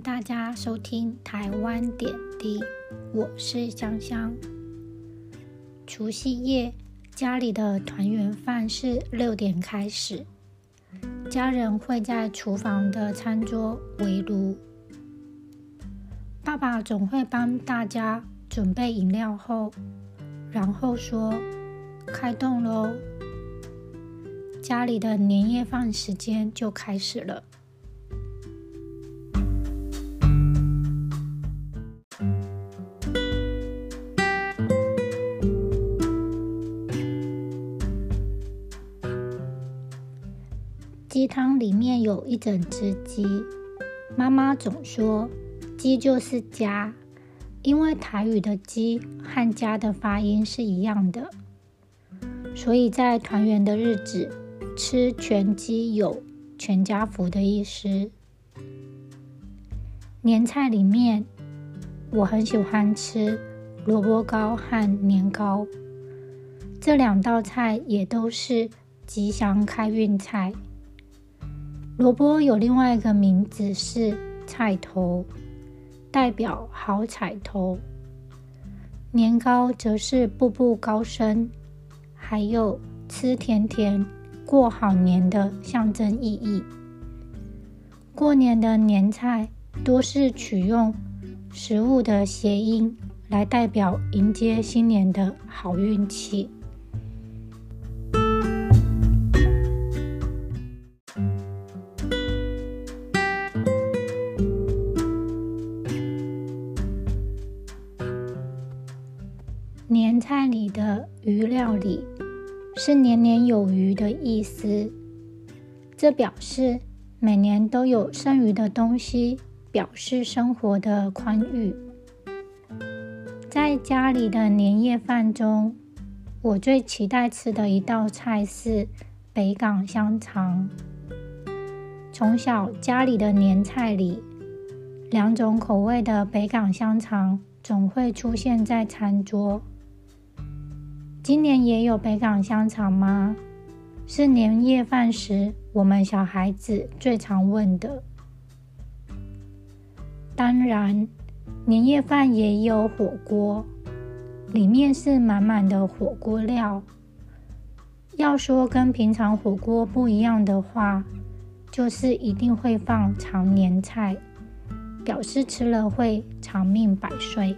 大家收听台湾点滴，我是香香。除夕夜，家里的团圆饭是六点开始，家人会在厨房的餐桌围炉，爸爸总会帮大家准备饮料后，然后说：“开动喽！”家里的年夜饭时间就开始了。鸡汤里面有一整只鸡，妈妈总说鸡就是家，因为台语的鸡和家的发音是一样的，所以在团圆的日子吃全鸡有全家福的意思。年菜里面，我很喜欢吃萝卜糕和年糕，这两道菜也都是吉祥开运菜。萝卜有另外一个名字是菜头，代表好彩头；年糕则是步步高升，还有吃甜甜过好年的象征意义。过年的年菜多是取用食物的谐音来代表迎接新年的好运气。年菜里的鱼料理是年年有余的意思，这表示每年都有剩余的东西，表示生活的宽裕。在家里的年夜饭中，我最期待吃的一道菜是北港香肠。从小家里的年菜里，两种口味的北港香肠总会出现在餐桌。今年也有北港香肠吗？是年夜饭时我们小孩子最常问的。当然，年夜饭也有火锅，里面是满满的火锅料。要说跟平常火锅不一样的话，就是一定会放长年菜，表示吃了会长命百岁。